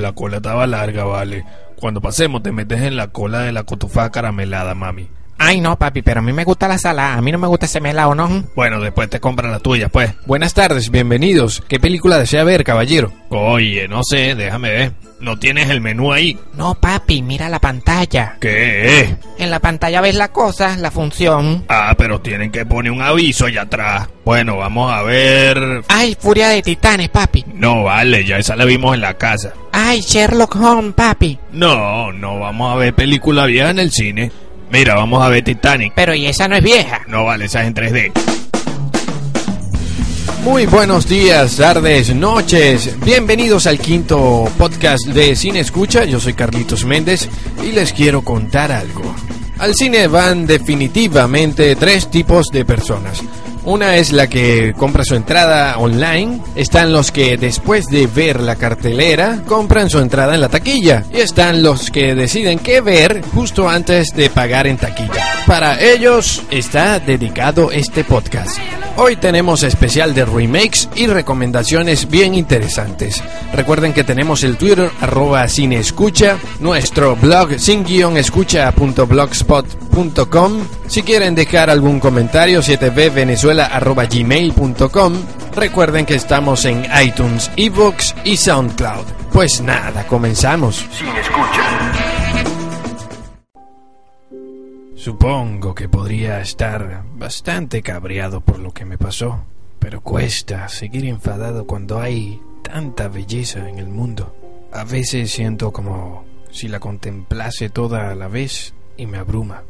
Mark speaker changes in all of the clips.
Speaker 1: La cola estaba larga, vale. Cuando pasemos te metes en la cola de la cotufada caramelada, mami.
Speaker 2: Ay, no, papi, pero a mí me gusta la salada. A mí no me gusta ese melado, ¿no?
Speaker 1: Bueno, después te compran la tuya, pues.
Speaker 3: Buenas tardes, bienvenidos. ¿Qué película desea ver, caballero?
Speaker 1: Oye, no sé, déjame ver. ¿No tienes el menú ahí?
Speaker 2: No, papi, mira la pantalla.
Speaker 1: ¿Qué?
Speaker 2: En la pantalla ves la cosa, la función.
Speaker 1: Ah, pero tienen que poner un aviso allá atrás. Bueno, vamos a ver.
Speaker 2: Ay, Furia de Titanes, papi.
Speaker 1: No, vale, ya esa la vimos en la casa.
Speaker 2: Ay, Sherlock Holmes, papi.
Speaker 1: No, no vamos a ver película vieja en el cine. Mira, vamos a ver Titanic.
Speaker 2: Pero y esa no es vieja.
Speaker 1: No vale, esa es en 3D.
Speaker 3: Muy buenos días, tardes, noches. Bienvenidos al quinto podcast de Cine Escucha. Yo soy Carlitos Méndez y les quiero contar algo. Al cine van definitivamente tres tipos de personas. Una es la que compra su entrada online, están los que después de ver la cartelera compran su entrada en la taquilla y están los que deciden qué ver justo antes de pagar en taquilla. Para ellos está dedicado este podcast. Hoy tenemos especial de remakes y recomendaciones bien interesantes. Recuerden que tenemos el Twitter arroba cineescucha, nuestro blog sin escucha.blogspot.com. Si quieren dejar algún comentario, 7b venezuela gmail.com. Recuerden que estamos en iTunes, ebooks y SoundCloud. Pues nada, comenzamos.
Speaker 1: Sin escucha.
Speaker 3: Supongo que podría estar bastante cabreado por lo que me pasó, pero cuesta seguir enfadado cuando hay tanta belleza en el mundo. A veces siento como si la contemplase toda a la vez y me abruma.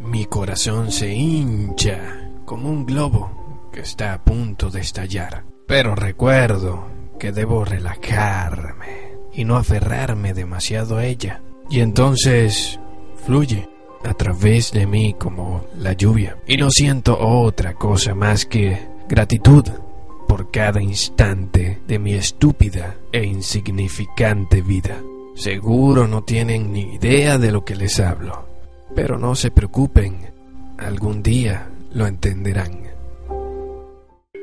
Speaker 3: Mi corazón se hincha como un globo que está a punto de estallar. Pero recuerdo que debo relajarme y no aferrarme demasiado a ella. Y entonces fluye a través de mí como la lluvia. Y no siento otra cosa más que gratitud por cada instante de mi estúpida e insignificante vida. Seguro no tienen ni idea de lo que les hablo, pero no se preocupen, algún día lo entenderán.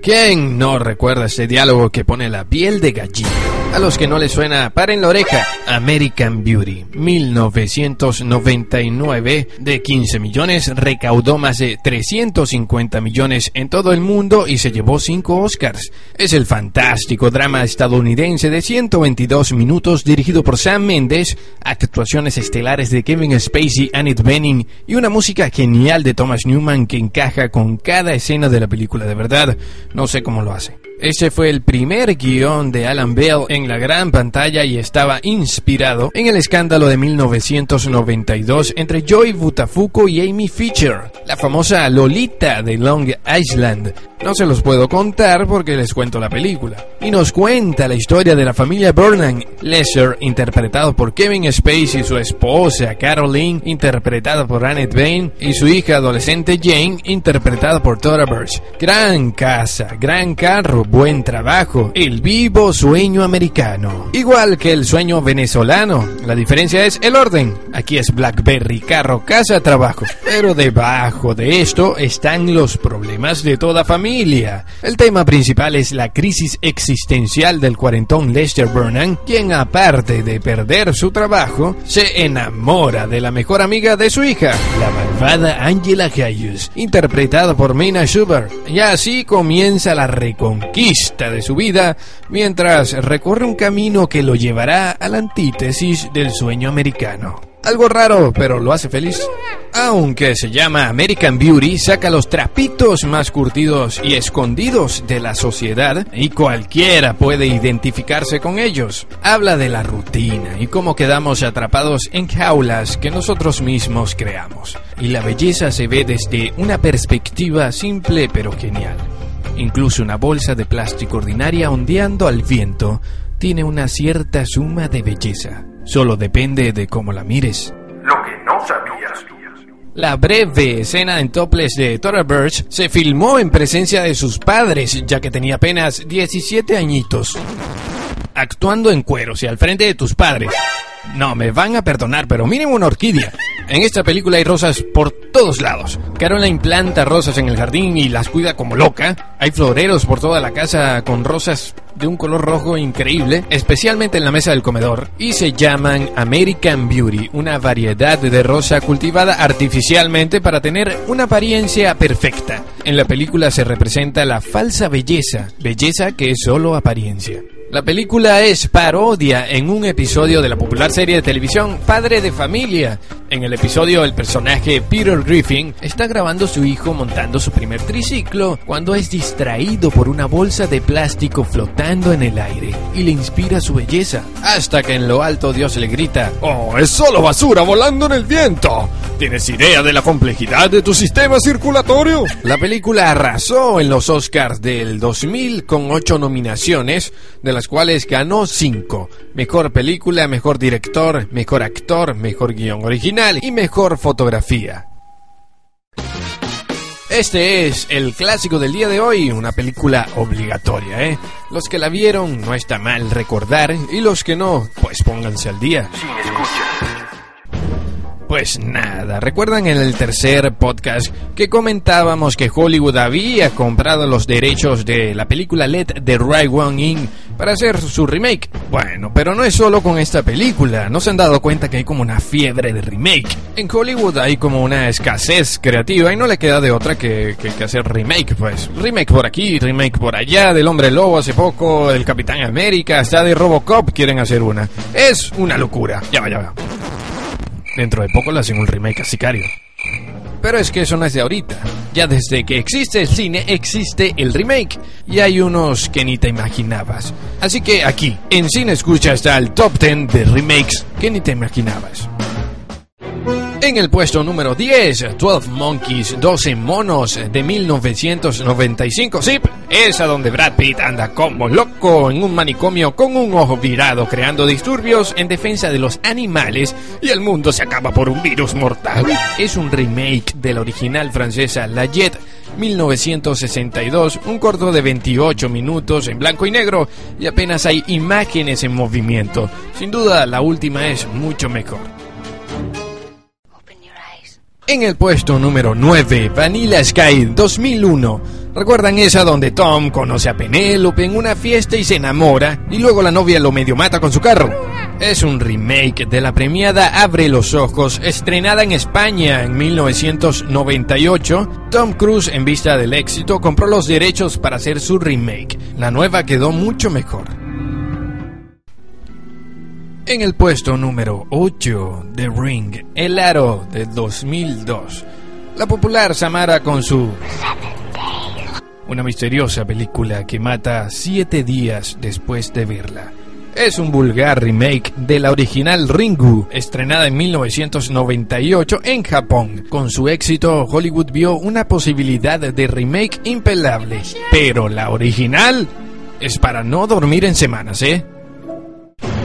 Speaker 3: ¿Quién no recuerda ese diálogo que pone la piel de gallina? A los que no les suena, paren la oreja. American Beauty, 1999, de 15 millones, recaudó más de 350 millones en todo el mundo y se llevó 5 Oscars. Es el fantástico drama estadounidense de 122 minutos dirigido por Sam Mendes, actuaciones estelares de Kevin Spacey, Annette Bening y una música genial de Thomas Newman que encaja con cada escena de la película de verdad. No sé cómo lo hace. Ese fue el primer guion de Alan Bell en la gran pantalla y estaba inspirado en el escándalo de 1992 entre Joy Butafuco y Amy Fisher, la famosa Lolita de Long Island. No se los puedo contar porque les cuento la película. Y nos cuenta la historia de la familia Burnham. Lesser, interpretado por Kevin Spacey, y su esposa Caroline, interpretada por Annette Bain, y su hija adolescente Jane, interpretada por Tora Birch. Gran casa, gran carro, buen trabajo, el vivo sueño americano. Igual que el sueño venezolano, la diferencia es el orden. Aquí es Blackberry, carro, casa, trabajo. Pero debajo de esto están los problemas de toda familia. El tema principal es la crisis existencial del cuarentón Lester Burnham, quien aparte de perder su trabajo, se enamora de la mejor amiga de su hija, la malvada Angela Hayes, interpretada por Mina Schubert. Y así comienza la reconquista de su vida, mientras recorre un camino que lo llevará a la antítesis del sueño americano. Algo raro, pero lo hace feliz. Aunque se llama American Beauty, saca los trapitos más curtidos y escondidos de la sociedad y cualquiera puede identificarse con ellos. Habla de la rutina y cómo quedamos atrapados en jaulas que nosotros mismos creamos. Y la belleza se ve desde una perspectiva simple pero genial. Incluso una bolsa de plástico ordinaria ondeando al viento tiene una cierta suma de belleza. Solo depende de cómo la mires.
Speaker 4: Lo que no sabías.
Speaker 3: La breve escena en topless de Tora Birch se filmó en presencia de sus padres, ya que tenía apenas 17 añitos. Actuando en cueros y al frente de tus padres. No, me van a perdonar, pero miren una orquídea. En esta película hay rosas por todos lados. Caroline planta rosas en el jardín y las cuida como loca. Hay floreros por toda la casa con rosas de un color rojo increíble, especialmente en la mesa del comedor, y se llaman American Beauty, una variedad de rosa cultivada artificialmente para tener una apariencia perfecta. En la película se representa la falsa belleza, belleza que es solo apariencia. La película es parodia en un episodio de la popular serie de televisión Padre de Familia. En el episodio el personaje Peter Griffin está grabando a su hijo montando su primer triciclo cuando es distraído por una bolsa de plástico flotando en el aire y le inspira su belleza. Hasta que en lo alto Dios le grita,
Speaker 1: ¡Oh, es solo basura volando en el viento! ¿Tienes idea de la complejidad de tu sistema circulatorio?
Speaker 3: La película arrasó en los Oscars del 2000 con ocho nominaciones, de cuales ganó cinco. Mejor película, mejor director, mejor actor, mejor guion original y mejor fotografía. Este es el clásico del día de hoy, una película obligatoria, ¿eh? Los que la vieron no está mal recordar y los que no, pues pónganse al día.
Speaker 4: Sin escucha.
Speaker 3: Pues nada, recuerdan en el tercer podcast que comentábamos que Hollywood había comprado los derechos de la película Let the Right One In para hacer su remake. Bueno, pero no es solo con esta película, no se han dado cuenta que hay como una fiebre de remake. En Hollywood hay como una escasez creativa y no le queda de otra que, que, hacer remake, pues. Remake por aquí, remake por allá, del Hombre Lobo hace poco, del Capitán América, hasta de Robocop quieren hacer una. Es una locura. Ya va, ya va. Dentro de poco le hacen un remake a Sicario. Pero es que eso no es de ahorita. Ya desde que existe el cine existe el remake. Y hay unos que ni te imaginabas. Así que aquí, en Cine Escucha está el top 10 de remakes que ni te imaginabas. En el puesto número 10, 12 Monkeys, 12 monos de 1995. Sí, es a donde Brad Pitt anda como loco en un manicomio con un ojo virado creando disturbios en defensa de los animales y el mundo se acaba por un virus mortal. Es un remake de la original francesa La Jet 1962, un corto de 28 minutos en blanco y negro y apenas hay imágenes en movimiento. Sin duda, la última es mucho mejor. En el puesto número 9, Vanilla Sky 2001. ¿Recuerdan esa donde Tom conoce a Penélope en una fiesta y se enamora y luego la novia lo medio mata con su carro? Es un remake de la premiada Abre los Ojos, estrenada en España en 1998. Tom Cruise, en vista del éxito, compró los derechos para hacer su remake. La nueva quedó mucho mejor. En el puesto número 8, The Ring, El Aro de 2002. La popular Samara con su... Una misteriosa película que mata siete días después de verla. Es un vulgar remake de la original Ringu, estrenada en 1998 en Japón. Con su éxito, Hollywood vio una posibilidad de remake impelable. Pero la original es para no dormir en semanas, ¿eh?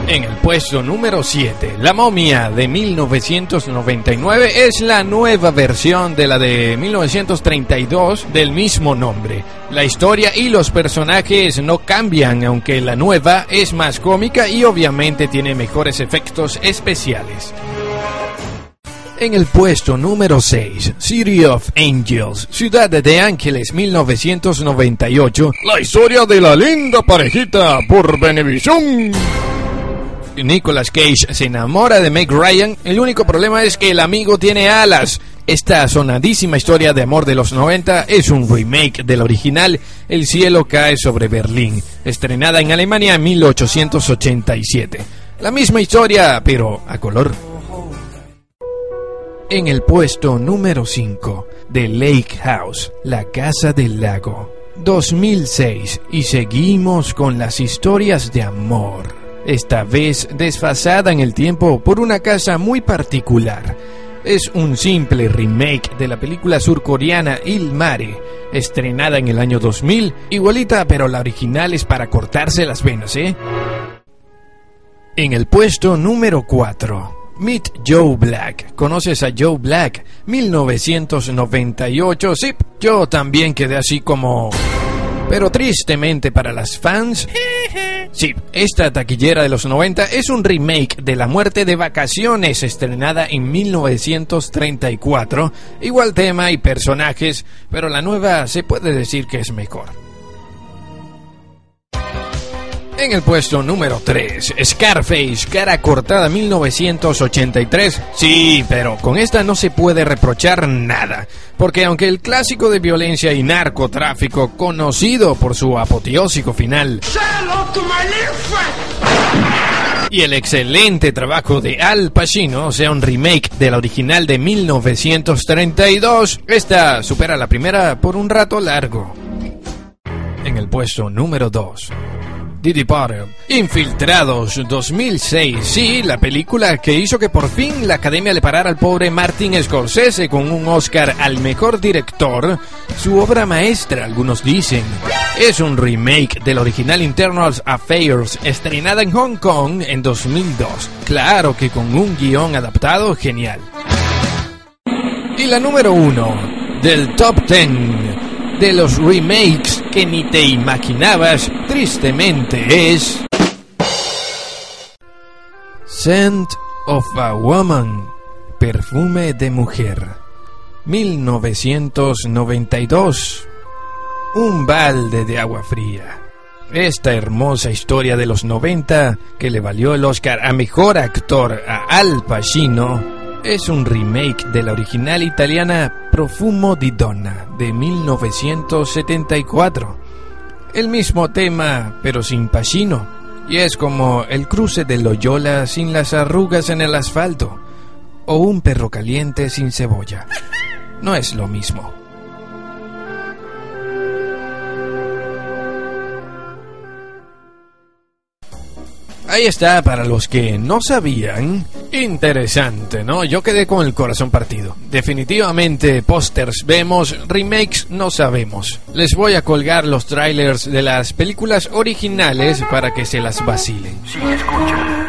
Speaker 3: En el puesto número 7, La momia de 1999 es la nueva versión de la de 1932 del mismo nombre. La historia y los personajes no cambian, aunque la nueva es más cómica y obviamente tiene mejores efectos especiales. En el puesto número 6, City of Angels, Ciudad de Ángeles 1998,
Speaker 1: La historia de la linda parejita por Benevisión.
Speaker 3: Nicolas Cage se enamora de Meg Ryan, el único problema es que el amigo tiene alas. Esta sonadísima historia de amor de los 90 es un remake del original El cielo cae sobre Berlín, estrenada en Alemania en 1887. La misma historia, pero a color. En el puesto número 5, The Lake House, la casa del lago. 2006 y seguimos con las historias de amor. Esta vez desfasada en el tiempo por una casa muy particular. Es un simple remake de la película surcoreana Il Mare, estrenada en el año 2000, igualita pero la original es para cortarse las venas, ¿eh? En el puesto número 4, Meet Joe Black. ¿Conoces a Joe Black? 1998. Sí, yo también quedé así como... Pero tristemente para las fans... Sí, esta taquillera de los 90 es un remake de La muerte de vacaciones estrenada en 1934. Igual tema y personajes, pero la nueva se puede decir que es mejor. En el puesto número 3, Scarface, cara cortada 1983. Sí, pero con esta no se puede reprochar nada, porque aunque el clásico de violencia y narcotráfico, conocido por su apoteósico final, y el excelente trabajo de Al Pacino, sea, un remake del original de 1932, esta supera la primera por un rato largo. En el puesto número 2, Diddy Potter. Infiltrados 2006, sí, la película que hizo que por fin la academia le parara al pobre Martin Scorsese con un Oscar al mejor director, su obra maestra, algunos dicen. Es un remake del original Internal Affairs, estrenada en Hong Kong en 2002. Claro que con un guion adaptado genial. Y la número uno del top 10 de los remakes que ni te imaginabas, tristemente es... Scent of a Woman, perfume de mujer, 1992, un balde de agua fría. Esta hermosa historia de los 90 que le valió el Oscar a Mejor Actor a Al Pacino es un remake de la original italiana Profumo di Donna de 1974. El mismo tema, pero sin Pacino. Y es como el cruce de Loyola sin las arrugas en el asfalto. O un perro caliente sin cebolla. No es lo mismo. Ahí está, para los que no sabían. Interesante, ¿no? Yo quedé con el corazón partido. Definitivamente, pósters vemos, remakes no sabemos. Les voy a colgar los trailers de las películas originales para que se las vacilen.
Speaker 4: Sí, escucha.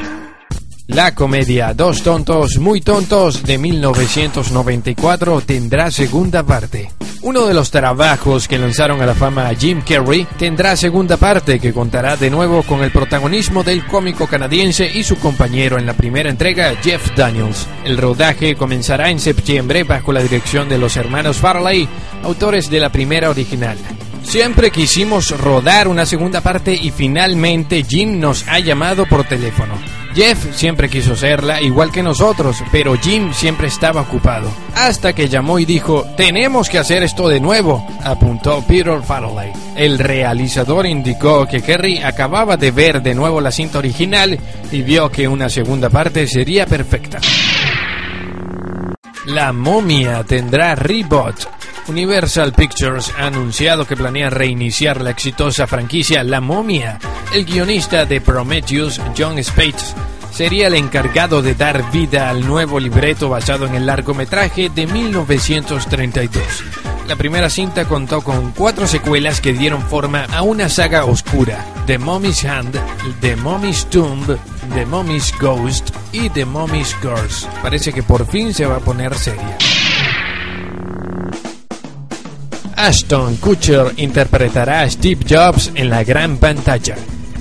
Speaker 3: La comedia Dos tontos muy tontos de 1994 tendrá segunda parte. Uno de los trabajos que lanzaron a la fama a Jim Carrey tendrá segunda parte que contará de nuevo con el protagonismo del cómico canadiense y su compañero en la primera entrega, Jeff Daniels. El rodaje comenzará en septiembre bajo la dirección de los hermanos Farley, autores de la primera original. Siempre quisimos rodar una segunda parte y finalmente Jim nos ha llamado por teléfono. Jeff siempre quiso serla, igual que nosotros, pero Jim siempre estaba ocupado. Hasta que llamó y dijo, tenemos que hacer esto de nuevo, apuntó Peter Farley. El realizador indicó que Kerry acababa de ver de nuevo la cinta original y vio que una segunda parte sería perfecta. La momia tendrá reboot. Universal Pictures ha anunciado que planea reiniciar la exitosa franquicia La momia. El guionista de Prometheus, John Spates, sería el encargado de dar vida al nuevo libreto basado en el largometraje de 1932. La primera cinta contó con cuatro secuelas que dieron forma a una saga oscura: The Mummy's Hand, The Mummy's Tomb, The Mummy's Ghost y The Mummy's Curse. Parece que por fin se va a poner seria. Ashton Kutcher interpretará a Steve Jobs en la gran pantalla.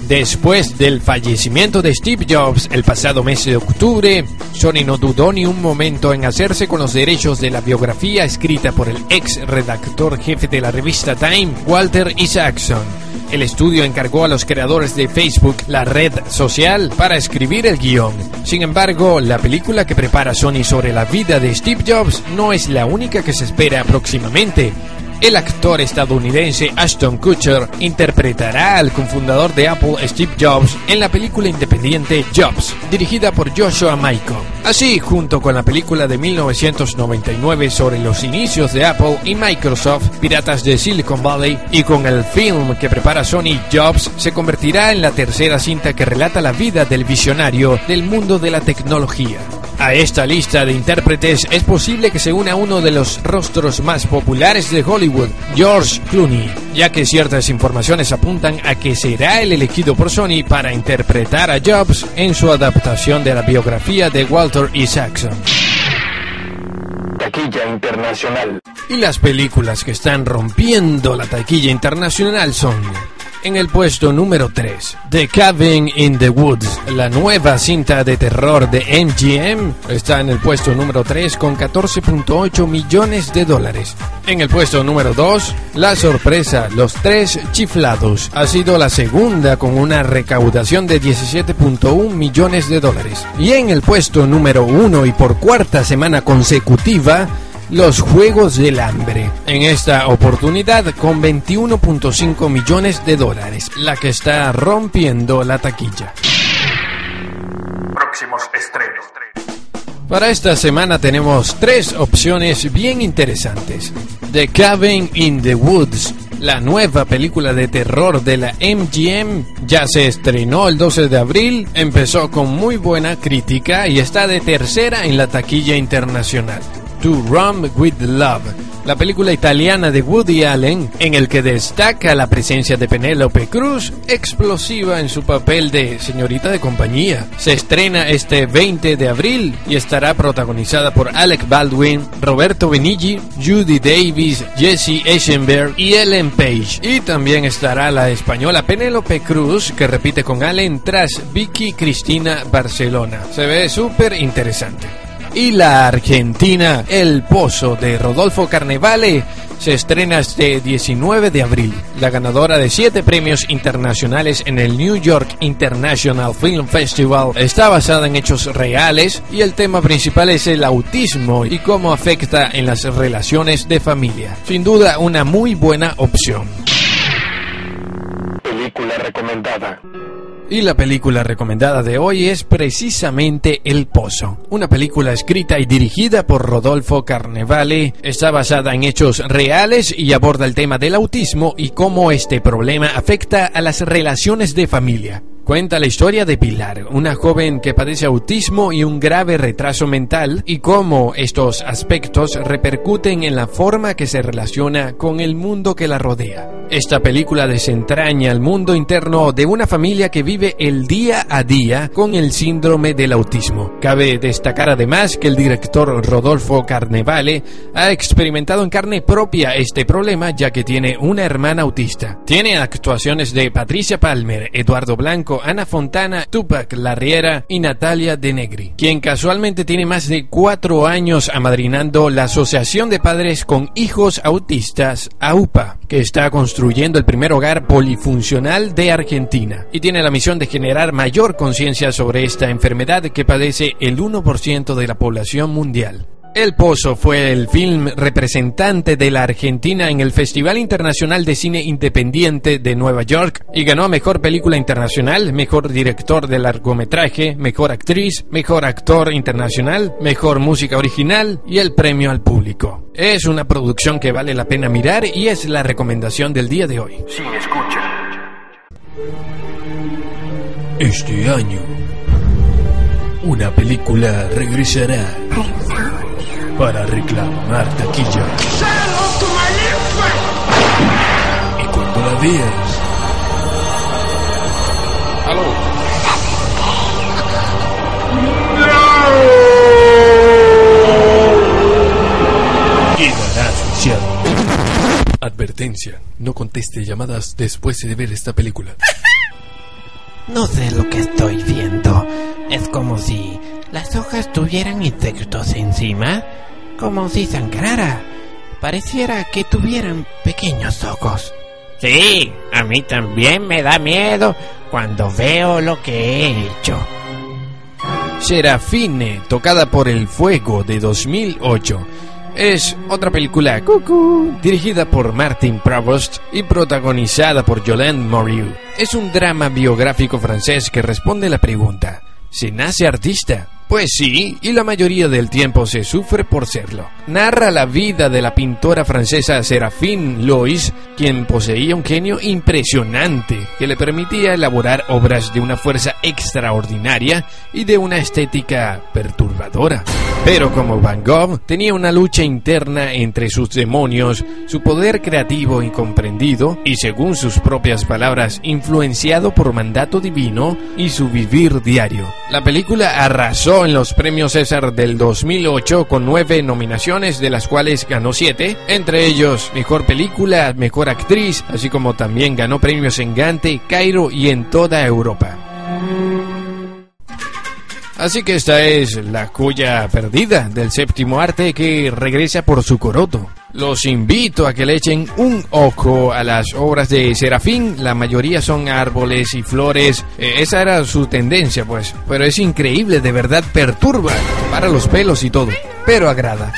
Speaker 3: Después del fallecimiento de Steve Jobs el pasado mes de octubre, Sony no dudó ni un momento en hacerse con los derechos de la biografía escrita por el ex redactor jefe de la revista Time, Walter Isaacson. El estudio encargó a los creadores de Facebook, la red social, para escribir el guion. Sin embargo, la película que prepara Sony sobre la vida de Steve Jobs no es la única que se espera próximamente. El actor estadounidense Ashton Kutcher interpretará al cofundador de Apple, Steve Jobs, en la película independiente Jobs, dirigida por Joshua Michael. Así, junto con la película de 1999 sobre los inicios de Apple y Microsoft, Piratas de Silicon Valley, y con el film que prepara Sony Jobs, se convertirá en la tercera cinta que relata la vida del visionario del mundo de la tecnología. A esta lista de intérpretes es posible que se una uno de los rostros más populares de Hollywood, George Clooney, ya que ciertas informaciones apuntan a que será el elegido por Sony para interpretar a Jobs en su adaptación de la biografía de Walter Isaacson.
Speaker 4: Taquilla internacional.
Speaker 3: Y las películas que están rompiendo la taquilla internacional son en el puesto número 3, The Cabin in the Woods, la nueva cinta de terror de MGM, está en el puesto número 3 con 14.8 millones de dólares. En el puesto número 2, La Sorpresa, Los Tres Chiflados, ha sido la segunda con una recaudación de 17.1 millones de dólares. Y en el puesto número 1 y por cuarta semana consecutiva, los Juegos del Hambre. En esta oportunidad con 21.5 millones de dólares, la que está rompiendo la taquilla.
Speaker 4: Próximos estrenos.
Speaker 3: Para esta semana tenemos tres opciones bien interesantes. The Cabin in the Woods, la nueva película de terror de la MGM, ya se estrenó el 12 de abril, empezó con muy buena crítica y está de tercera en la taquilla internacional. To Run with Love, la película italiana de Woody Allen, en el que destaca la presencia de Penélope Cruz, explosiva en su papel de señorita de compañía. Se estrena este 20 de abril y estará protagonizada por Alec Baldwin, Roberto Benigni, Judy Davis, Jesse Eisenberg y Ellen Page. Y también estará la española Penélope Cruz, que repite con Allen tras Vicky Cristina Barcelona. Se ve súper interesante y la Argentina El Pozo de Rodolfo Carnevale se estrena este 19 de abril. La ganadora de siete premios internacionales en el New York International Film Festival está basada en hechos reales y el tema principal es el autismo y cómo afecta en las relaciones de familia. Sin duda una muy buena opción.
Speaker 4: Película recomendada.
Speaker 3: Y la película recomendada de hoy es precisamente El Pozo, una película escrita y dirigida por Rodolfo Carnevale. Está basada en hechos reales y aborda el tema del autismo y cómo este problema afecta a las relaciones de familia. Cuenta la historia de Pilar, una joven que padece autismo y un grave retraso mental, y cómo estos aspectos repercuten en la forma que se relaciona con el mundo que la rodea. Esta película desentraña el mundo interno de una familia que vive el día a día con el síndrome del autismo. Cabe destacar además que el director Rodolfo Carnevale ha experimentado en carne propia este problema ya que tiene una hermana autista. Tiene actuaciones de Patricia Palmer, Eduardo Blanco, Ana Fontana, Tupac Larriera y Natalia De Negri, quien casualmente tiene más de cuatro años amadrinando la Asociación de Padres con Hijos Autistas, AUPA, que está construyendo el primer hogar polifuncional de Argentina y tiene la misión de generar mayor conciencia sobre esta enfermedad que padece el 1% de la población mundial. El Pozo fue el film representante de la Argentina en el Festival Internacional de Cine Independiente de Nueva York y ganó a Mejor Película Internacional, Mejor Director de Largometraje, Mejor Actriz, Mejor Actor Internacional, Mejor Música Original y el Premio al Público. Es una producción que vale la pena mirar y es la recomendación del día de hoy.
Speaker 4: Sin escucha.
Speaker 1: Este año, una película regresará para reclamar taquilla. Y cuando la veas, quedará asociado. Advertencia, no conteste llamadas después de ver esta película.
Speaker 2: No sé lo que estoy viendo. Es como si las hojas tuvieran insectos encima, como si sangrara. Pareciera que tuvieran pequeños ojos. Sí, a mí también me da miedo cuando veo lo que he hecho.
Speaker 3: Serafine, tocada por el fuego de 2008. es otra película cucú, dirigida por Martin Provost y protagonizada por Jolene Morieu. Es un drama biográfico francés que responde a la pregunta, ¿se nace artista? Pues sí, y la mayoría del tiempo se sufre por serlo. Narra la vida de la pintora francesa Serafine Lois, quien poseía un genio impresionante que le permitía elaborar obras de una fuerza extraordinaria y de una estética perturbadora. Pero como Van Gogh tenía una lucha interna entre sus demonios, su poder creativo incomprendido y según sus propias palabras influenciado por mandato divino y su vivir diario. La película arrasó en los premios César del 2008 con nueve nominaciones de las cuales ganó siete, entre ellos Mejor Película, Mejor Actriz, así como también ganó premios en Gante, Cairo y en toda Europa. Así que esta es la cuya perdida del séptimo arte que regresa por su coroto. Los invito a que le echen un ojo a las obras de Serafín. La mayoría son árboles y flores. Eh, esa era su tendencia, pues. Pero es increíble, de verdad perturba. Para los pelos y todo. Pero agrada.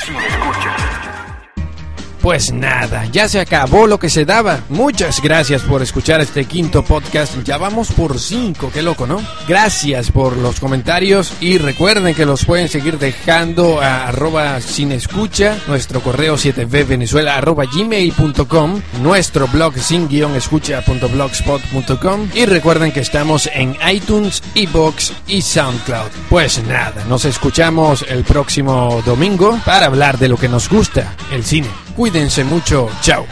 Speaker 3: Pues nada, ya se acabó lo que se daba. Muchas gracias por escuchar este quinto podcast. Ya vamos por cinco, qué loco, ¿no? Gracias por los comentarios y recuerden que los pueden seguir dejando a arroba sin escucha, nuestro correo 7vvenezuela arroba gmail.com, nuestro blog sin guion escucha.blogspot.com y recuerden que estamos en iTunes, Ebox y SoundCloud. Pues nada, nos escuchamos el próximo domingo para hablar de lo que nos gusta, el cine. Cuídense mucho. Chao.